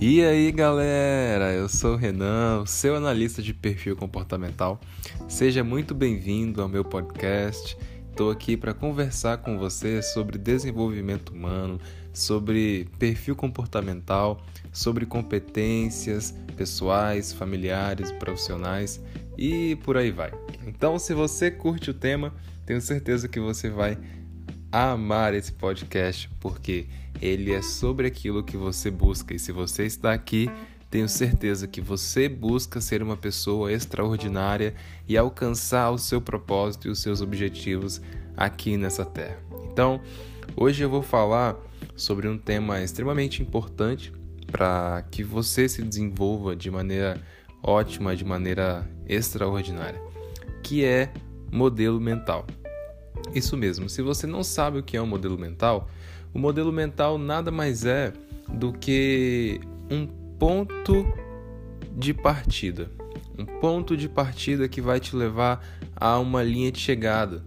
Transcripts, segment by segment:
E aí galera, eu sou o Renan, seu analista de perfil comportamental. Seja muito bem-vindo ao meu podcast. Estou aqui para conversar com você sobre desenvolvimento humano, sobre perfil comportamental, sobre competências pessoais, familiares, profissionais e por aí vai. Então, se você curte o tema, tenho certeza que você vai amar esse podcast porque ele é sobre aquilo que você busca. E se você está aqui, tenho certeza que você busca ser uma pessoa extraordinária e alcançar o seu propósito e os seus objetivos aqui nessa terra. Então, hoje eu vou falar sobre um tema extremamente importante para que você se desenvolva de maneira ótima, de maneira extraordinária, que é modelo mental. Isso mesmo, se você não sabe o que é um modelo mental, o modelo mental nada mais é do que um ponto de partida. Um ponto de partida que vai te levar a uma linha de chegada.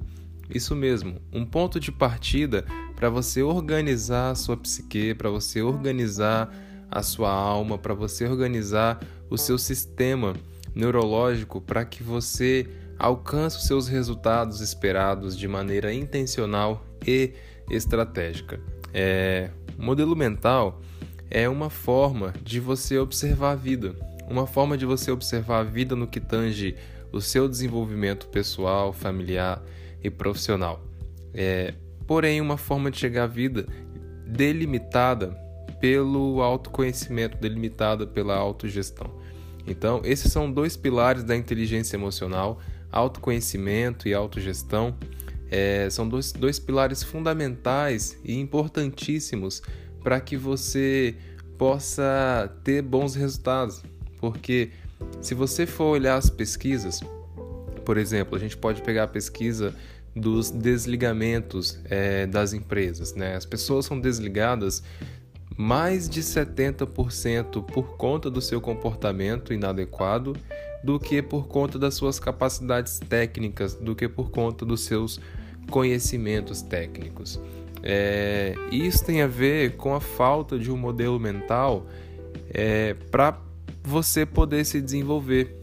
Isso mesmo, um ponto de partida para você organizar a sua psique, para você organizar a sua alma, para você organizar o seu sistema neurológico para que você alcance os seus resultados esperados de maneira intencional e estratégica. É, modelo mental é uma forma de você observar a vida, uma forma de você observar a vida no que tange o seu desenvolvimento pessoal, familiar e profissional. É, porém, uma forma de chegar à vida delimitada pelo autoconhecimento, delimitada pela autogestão. Então, esses são dois pilares da inteligência emocional: autoconhecimento e autogestão é, são dois, dois pilares fundamentais e importantíssimos para que você possa ter bons resultados. Porque se você for olhar as pesquisas, por exemplo, a gente pode pegar a pesquisa dos desligamentos é, das empresas. Né? As pessoas são desligadas mais de 70% por conta do seu comportamento inadequado do que por conta das suas capacidades técnicas, do que por conta dos seus conhecimentos técnicos. É, isso tem a ver com a falta de um modelo mental é, para você poder se desenvolver.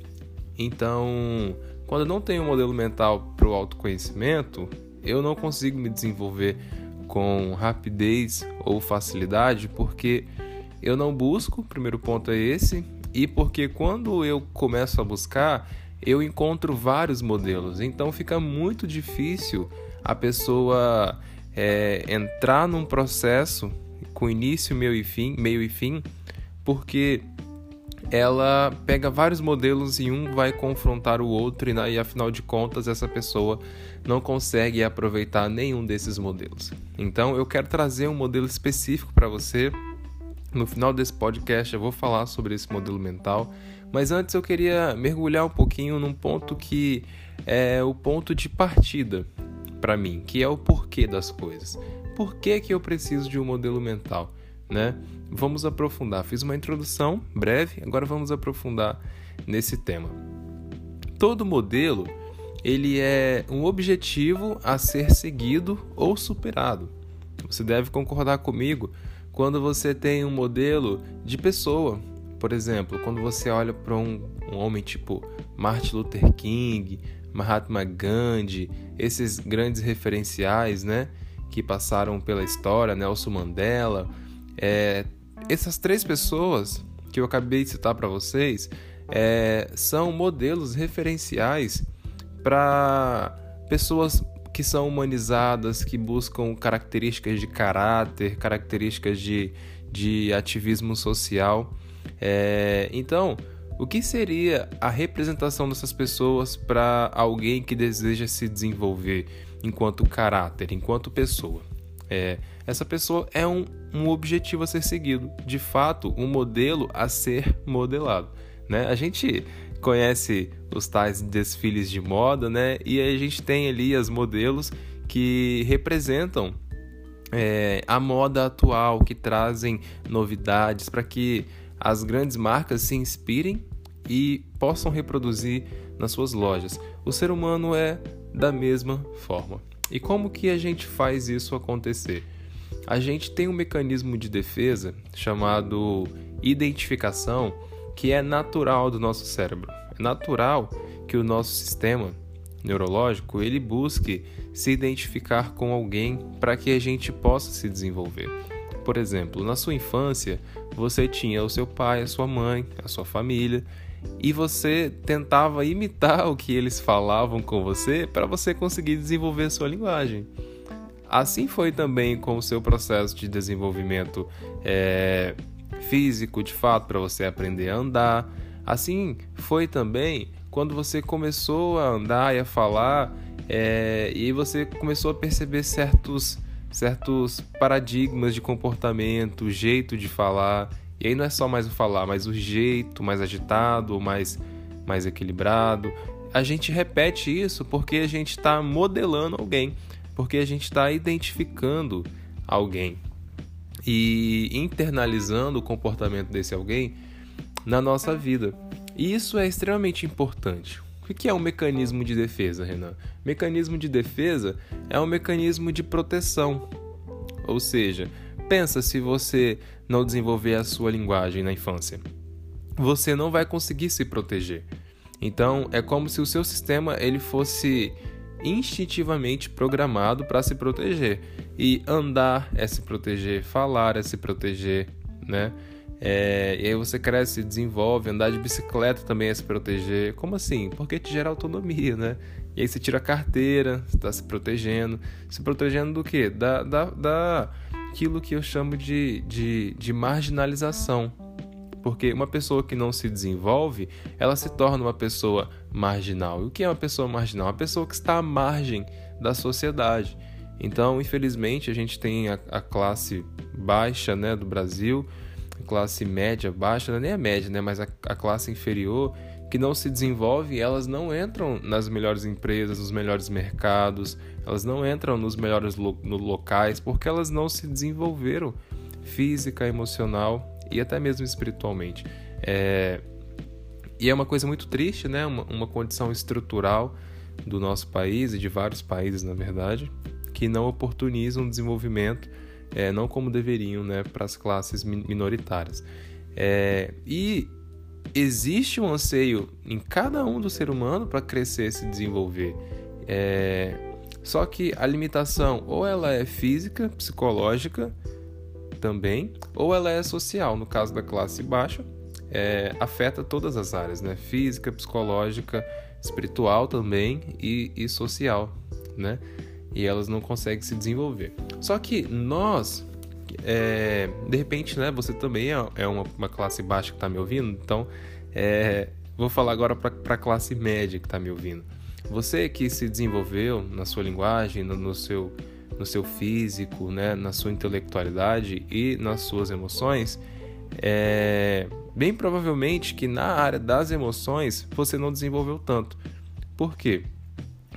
Então, quando eu não tenho um modelo mental para o autoconhecimento, eu não consigo me desenvolver com rapidez ou facilidade, porque eu não busco, o primeiro ponto é esse, e porque quando eu começo a buscar, eu encontro vários modelos, então fica muito difícil a pessoa é, entrar num processo com início, meio e fim, meio e fim, porque ela pega vários modelos e um vai confrontar o outro e, e afinal de contas essa pessoa não consegue aproveitar nenhum desses modelos. Então eu quero trazer um modelo específico para você. No final desse podcast eu vou falar sobre esse modelo mental, mas antes eu queria mergulhar um pouquinho num ponto que é o ponto de partida para mim, que é o porquê das coisas. Por que, que eu preciso de um modelo mental? Né? Vamos aprofundar. Fiz uma introdução breve, agora vamos aprofundar nesse tema. Todo modelo ele é um objetivo a ser seguido ou superado. Você deve concordar comigo quando você tem um modelo de pessoa. Por exemplo, quando você olha para um, um homem tipo Martin Luther King, Mahatma Gandhi, esses grandes referenciais, né, que passaram pela história, Nelson Mandela, é, essas três pessoas que eu acabei de citar para vocês é, são modelos referenciais para pessoas que são humanizadas, que buscam características de caráter, características de, de ativismo social. É, então, o que seria a representação dessas pessoas para alguém que deseja se desenvolver enquanto caráter, enquanto pessoa? É, essa pessoa é um, um objetivo a ser seguido, de fato, um modelo a ser modelado. Né? A gente conhece os tais desfiles de moda, né? E a gente tem ali as modelos que representam é, a moda atual, que trazem novidades para que as grandes marcas se inspirem e possam reproduzir nas suas lojas. O ser humano é da mesma forma. E como que a gente faz isso acontecer? A gente tem um mecanismo de defesa chamado identificação que é natural do nosso cérebro. É natural que o nosso sistema neurológico ele busque se identificar com alguém para que a gente possa se desenvolver. Por exemplo, na sua infância, você tinha o seu pai, a sua mãe, a sua família, e você tentava imitar o que eles falavam com você para você conseguir desenvolver a sua linguagem. Assim foi também com o seu processo de desenvolvimento é, físico, de fato, para você aprender a andar. Assim foi também quando você começou a andar e a falar é, e você começou a perceber certos, certos paradigmas de comportamento, jeito de falar. E aí não é só mais o falar, mas o jeito mais agitado, mais, mais equilibrado. A gente repete isso porque a gente está modelando alguém porque a gente está identificando alguém e internalizando o comportamento desse alguém na nossa vida. E isso é extremamente importante. O que é um mecanismo de defesa, Renan? Mecanismo de defesa é um mecanismo de proteção. Ou seja, pensa se você não desenvolver a sua linguagem na infância. Você não vai conseguir se proteger. Então, é como se o seu sistema ele fosse instintivamente programado para se proteger. E andar é se proteger, falar é se proteger, né? É, e aí você cresce, desenvolve, andar de bicicleta também é se proteger. Como assim? Porque te gera autonomia, né? E aí você tira a carteira, está se protegendo. Se protegendo do quê? Da, da, da aquilo que eu chamo de, de, de marginalização porque uma pessoa que não se desenvolve, ela se torna uma pessoa marginal. E o que é uma pessoa marginal? Uma pessoa que está à margem da sociedade. Então, infelizmente, a gente tem a, a classe baixa né, do Brasil, classe média baixa, não é nem a média, né, mas a, a classe inferior, que não se desenvolve, elas não entram nas melhores empresas, nos melhores mercados, elas não entram nos melhores lo, no locais, porque elas não se desenvolveram física, emocional e até mesmo espiritualmente. É... E é uma coisa muito triste, né? Uma, uma condição estrutural do nosso país e de vários países, na verdade, que não oportunizam o desenvolvimento, é, não como deveriam, né, para as classes minoritárias. É, e existe um anseio em cada um do ser humano para crescer e se desenvolver. É, só que a limitação ou ela é física, psicológica, também, ou ela é social, no caso da classe baixa, é, afeta todas as áreas, né? Física, psicológica, espiritual também e, e social, né? E elas não conseguem se desenvolver. Só que nós, é, de repente, né? Você também é, é uma, uma, classe baixa que está me ouvindo, então é, vou falar agora para a classe média que está me ouvindo. Você que se desenvolveu na sua linguagem, no, no seu no seu físico, né, na sua intelectualidade e nas suas emoções, é bem provavelmente que na área das emoções você não desenvolveu tanto. Por quê?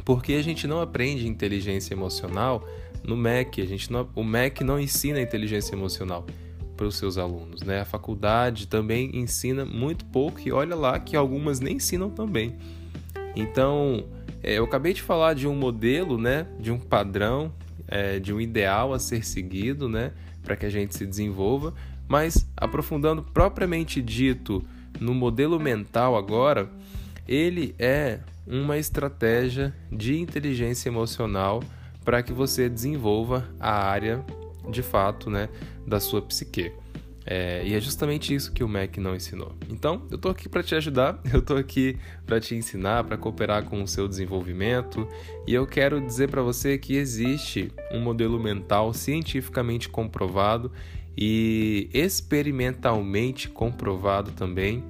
Porque a gente não aprende inteligência emocional no MEC. A gente não, o MEC não ensina inteligência emocional para os seus alunos, né? A faculdade também ensina muito pouco e olha lá que algumas nem ensinam também. Então, é, eu acabei de falar de um modelo, né, de um padrão é, de um ideal a ser seguido, né, para que a gente se desenvolva, mas aprofundando propriamente dito no modelo mental agora, ele é uma estratégia de inteligência emocional para que você desenvolva a área de fato, né, da sua psique. É, e é justamente isso que o Mac não ensinou. Então, eu estou aqui para te ajudar, eu estou aqui para te ensinar, para cooperar com o seu desenvolvimento, e eu quero dizer para você que existe um modelo mental cientificamente comprovado e experimentalmente comprovado também.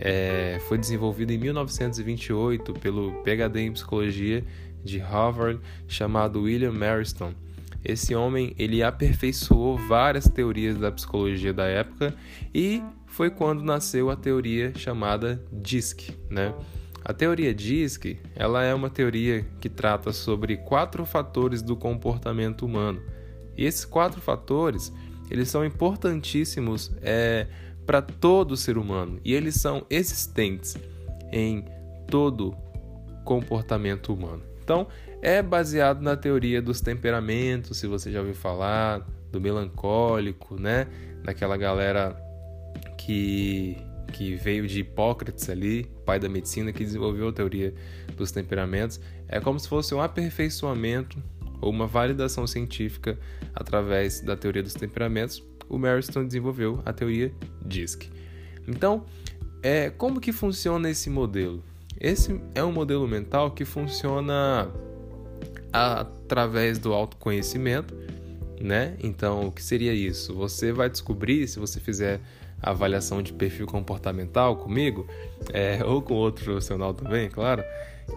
É, foi desenvolvido em 1928 pelo PhD em psicologia de Harvard chamado William Marston esse homem ele aperfeiçoou várias teorias da psicologia da época e foi quando nasceu a teoria chamada DISC, né? A teoria DISC, ela é uma teoria que trata sobre quatro fatores do comportamento humano. E esses quatro fatores, eles são importantíssimos é, para todo ser humano e eles são existentes em todo comportamento humano. Então, é baseado na teoria dos temperamentos, se você já ouviu falar, do melancólico, né? Daquela galera que, que veio de Hipócrates ali, pai da medicina, que desenvolveu a teoria dos temperamentos. É como se fosse um aperfeiçoamento ou uma validação científica através da teoria dos temperamentos. O Marston desenvolveu a teoria DISC. Então, é, como que funciona esse modelo? Esse é um modelo mental que funciona através do autoconhecimento, né? Então, o que seria isso? Você vai descobrir, se você fizer a avaliação de perfil comportamental comigo, é, ou com outro profissional também, claro,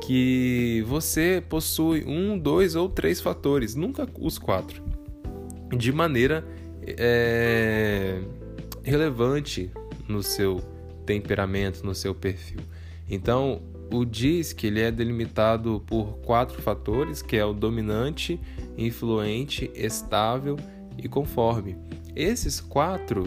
que você possui um, dois ou três fatores, nunca os quatro, de maneira é, relevante no seu temperamento, no seu perfil. Então, o DISC ele é delimitado por quatro fatores, que é o dominante, influente, estável e conforme. Esses quatro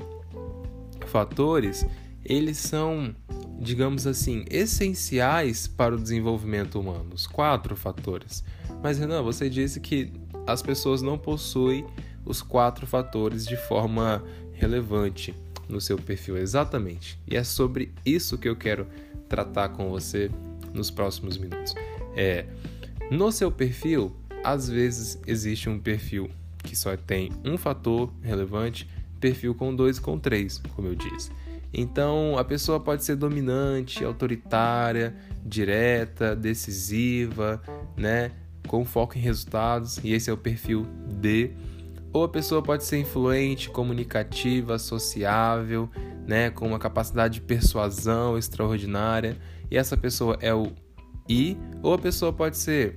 fatores, eles são, digamos assim, essenciais para o desenvolvimento humano. Os quatro fatores. Mas Renan, você disse que as pessoas não possuem os quatro fatores de forma relevante no seu perfil. Exatamente. E é sobre isso que eu quero tratar com você nos próximos minutos. É, no seu perfil, às vezes existe um perfil que só tem um fator relevante, perfil com dois com três, como eu disse. Então, a pessoa pode ser dominante, autoritária, direta, decisiva, né, com foco em resultados, e esse é o perfil D. Ou a pessoa pode ser influente, comunicativa, sociável, né, com uma capacidade de persuasão extraordinária, e essa pessoa é o I, ou a pessoa pode ser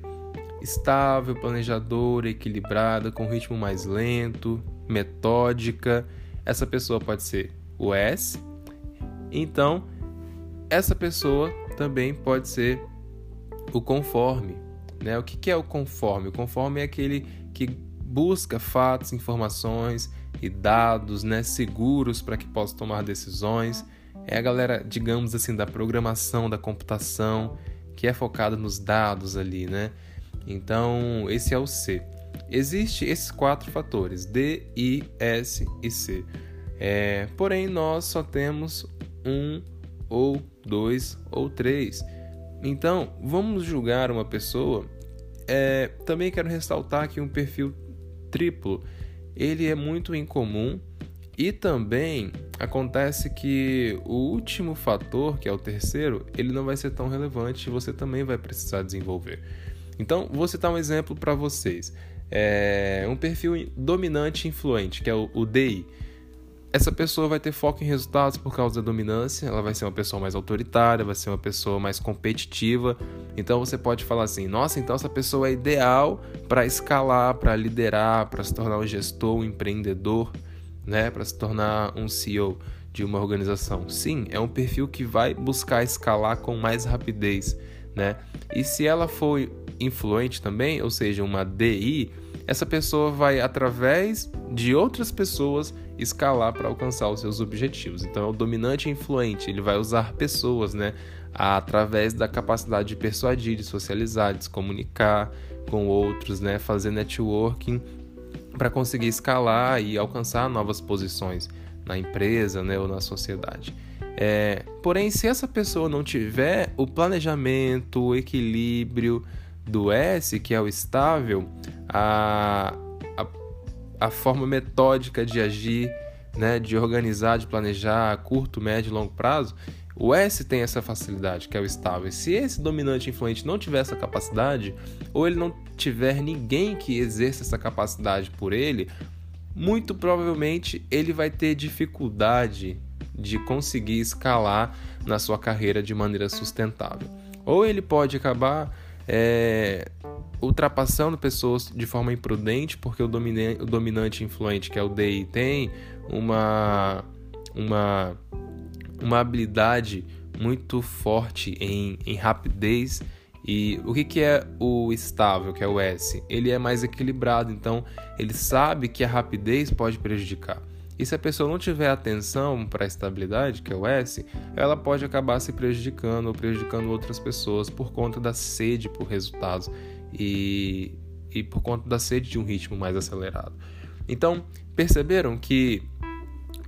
estável, planejadora, equilibrada, com ritmo mais lento, metódica. Essa pessoa pode ser o S. Então, essa pessoa também pode ser o conforme. Né? O que é o conforme? O conforme é aquele que busca fatos, informações e dados né, seguros para que possa tomar decisões é a galera, digamos assim, da programação, da computação, que é focada nos dados ali, né? Então, esse é o C. Existem esses quatro fatores, D, I, S e C. É, porém, nós só temos um, ou dois, ou três. Então, vamos julgar uma pessoa. É, também quero ressaltar que um perfil triplo ele é muito incomum e também acontece que o último fator, que é o terceiro, ele não vai ser tão relevante e você também vai precisar desenvolver. Então, vou citar um exemplo para vocês. É um perfil dominante influente, que é o, o DI. Essa pessoa vai ter foco em resultados por causa da dominância, ela vai ser uma pessoa mais autoritária, vai ser uma pessoa mais competitiva. Então você pode falar assim: nossa, então essa pessoa é ideal para escalar, para liderar, para se tornar um gestor, um empreendedor né, para se tornar um CEO de uma organização. Sim, é um perfil que vai buscar escalar com mais rapidez, né? E se ela for influente também, ou seja, uma DI, essa pessoa vai através de outras pessoas escalar para alcançar os seus objetivos. Então, é o dominante influente, ele vai usar pessoas, né, através da capacidade de persuadir, de socializar, de se comunicar com outros, né, fazer networking para conseguir escalar e alcançar novas posições na empresa né, ou na sociedade. É, porém, se essa pessoa não tiver o planejamento, o equilíbrio do S, que é o estável, a, a, a forma metódica de agir, né, de organizar, de planejar a curto, médio e longo prazo, o S tem essa facilidade, que é o estável. Se esse dominante influente não tiver essa capacidade, ou ele não tiver ninguém que exerça essa capacidade por ele, muito provavelmente ele vai ter dificuldade de conseguir escalar na sua carreira de maneira sustentável. Ou ele pode acabar é, ultrapassando pessoas de forma imprudente, porque o, dominante, o dominante influente, que é o DI, tem uma, uma uma habilidade muito forte em, em rapidez. E o que, que é o estável, que é o S? Ele é mais equilibrado, então ele sabe que a rapidez pode prejudicar. E se a pessoa não tiver atenção para a estabilidade, que é o S, ela pode acabar se prejudicando ou prejudicando outras pessoas por conta da sede por resultados e, e por conta da sede de um ritmo mais acelerado. Então, perceberam que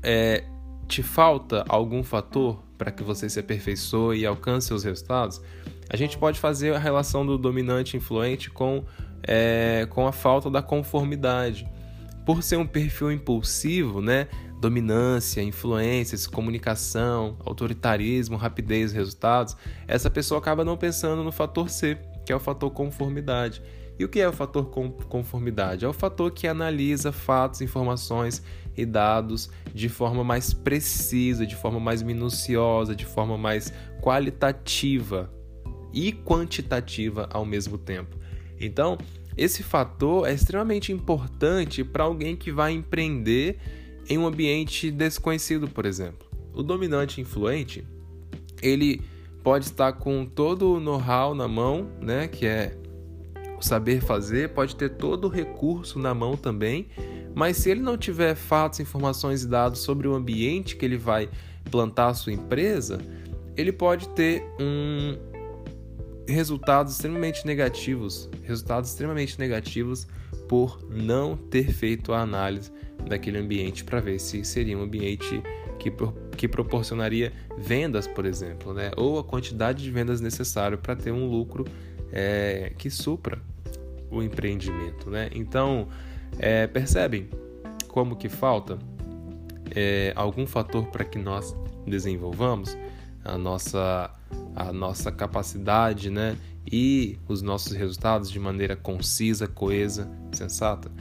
é, te falta algum fator para que você se aperfeiçoe e alcance seus resultados, a gente pode fazer a relação do dominante influente com, é, com a falta da conformidade. Por ser um perfil impulsivo, né? Dominância, influências, comunicação, autoritarismo, rapidez, resultados, essa pessoa acaba não pensando no fator C, que é o fator conformidade. E o que é o fator conformidade? É o fator que analisa fatos, informações e dados de forma mais precisa, de forma mais minuciosa, de forma mais qualitativa e quantitativa ao mesmo tempo. Então, esse fator é extremamente importante para alguém que vai empreender em um ambiente desconhecido, por exemplo. O dominante influente, ele pode estar com todo o know-how na mão, né, que é saber fazer, pode ter todo o recurso na mão também, mas se ele não tiver fatos, informações e dados sobre o ambiente que ele vai plantar a sua empresa, ele pode ter um resultados extremamente negativos, resultados extremamente negativos por não ter feito a análise daquele ambiente para ver se seria um ambiente que, que proporcionaria vendas, por exemplo, né? ou a quantidade de vendas necessária para ter um lucro é, que supra o empreendimento, né? Então, é, percebem como que falta é, algum fator para que nós desenvolvamos a nossa, a nossa capacidade, né? E os nossos resultados de maneira concisa, coesa, sensata.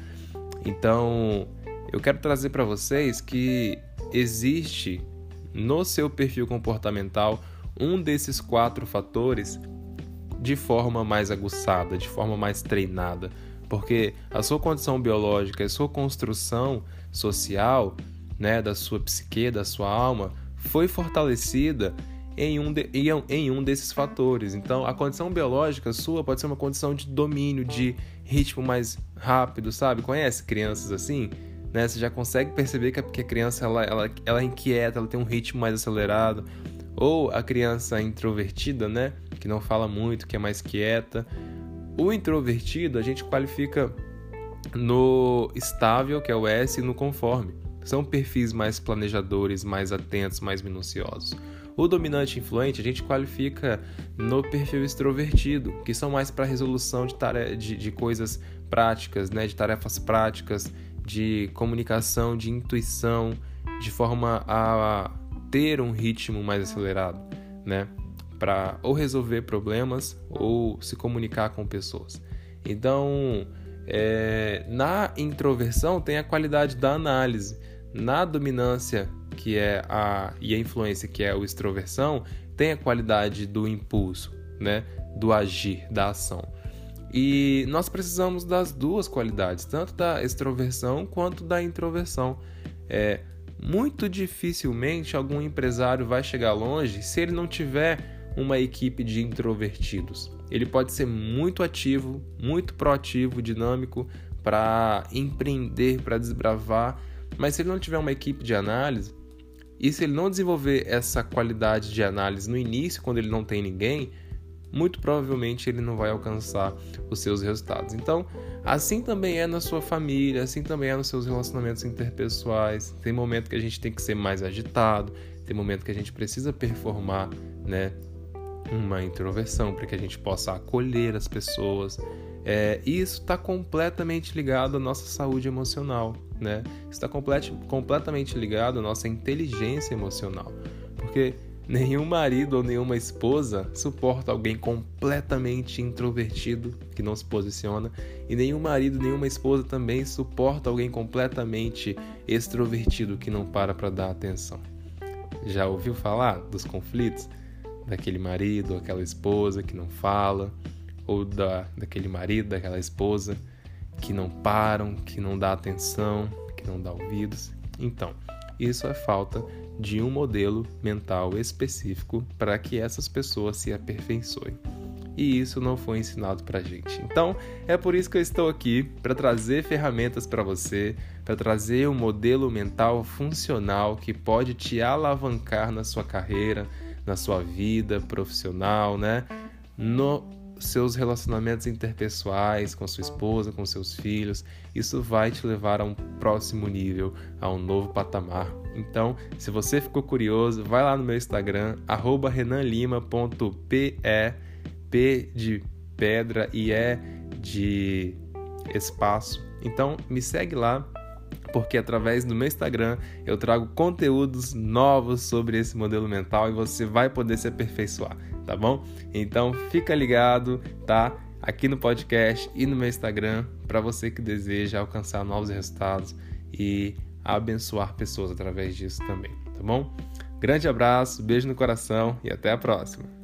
Então, eu quero trazer para vocês que existe no seu perfil comportamental um desses quatro fatores de forma mais aguçada, de forma mais treinada, porque a sua condição biológica, a sua construção social, né, da sua psique, da sua alma, foi fortalecida em um, de, em um desses fatores. Então, a condição biológica sua pode ser uma condição de domínio, de ritmo mais rápido, sabe? Conhece crianças assim? Né? Você já consegue perceber que a criança ela, ela, ela é inquieta, ela tem um ritmo mais acelerado. Ou a criança introvertida, né? Que não fala muito, que é mais quieta. O introvertido a gente qualifica no estável, que é o S, e no conforme. São perfis mais planejadores, mais atentos, mais minuciosos. O dominante influente a gente qualifica no perfil extrovertido, que são mais para resolução de, de, de coisas práticas, né? de tarefas práticas, de comunicação, de intuição, de forma a ter um ritmo mais acelerado, né? Para ou resolver problemas ou se comunicar com pessoas. Então, é, na introversão tem a qualidade da análise. Na dominância, que é a e a influência, que é o extroversão, tem a qualidade do impulso, né? Do agir, da ação. E nós precisamos das duas qualidades, tanto da extroversão quanto da introversão. É, muito dificilmente algum empresário vai chegar longe se ele não tiver uma equipe de introvertidos. Ele pode ser muito ativo, muito proativo, dinâmico para empreender, para desbravar, mas se ele não tiver uma equipe de análise e se ele não desenvolver essa qualidade de análise no início, quando ele não tem ninguém, muito provavelmente ele não vai alcançar os seus resultados. Então, assim também é na sua família, assim também é nos seus relacionamentos interpessoais. Tem momento que a gente tem que ser mais agitado, tem momento que a gente precisa performar, né, uma introversão para que a gente possa acolher as pessoas. É, isso está completamente ligado à nossa saúde emocional, né? Está complet, completamente ligado à nossa inteligência emocional, porque Nenhum marido ou nenhuma esposa suporta alguém completamente introvertido que não se posiciona, e nenhum marido, nenhuma esposa também suporta alguém completamente extrovertido que não para para dar atenção. Já ouviu falar dos conflitos daquele marido aquela esposa que não fala, ou da, daquele marido, daquela esposa que não param, que não dá atenção, que não dá ouvidos? Então, isso é falta de um modelo mental específico para que essas pessoas se aperfeiçoem. E isso não foi ensinado para gente. Então, é por isso que eu estou aqui para trazer ferramentas para você, para trazer um modelo mental funcional que pode te alavancar na sua carreira, na sua vida profissional, né? No seus relacionamentos interpessoais com sua esposa, com seus filhos, isso vai te levar a um próximo nível, a um novo patamar, Então, se você ficou curioso, vai lá no meu Instagram, renanlima.pe, P de pedra e E de espaço. Então, me segue lá, porque através do meu Instagram eu trago conteúdos novos sobre esse modelo mental e você vai poder se aperfeiçoar, tá bom? Então, fica ligado, tá? Aqui no podcast e no meu Instagram para você que deseja alcançar novos resultados e abençoar pessoas através disso também, tá bom? Grande abraço, beijo no coração e até a próxima.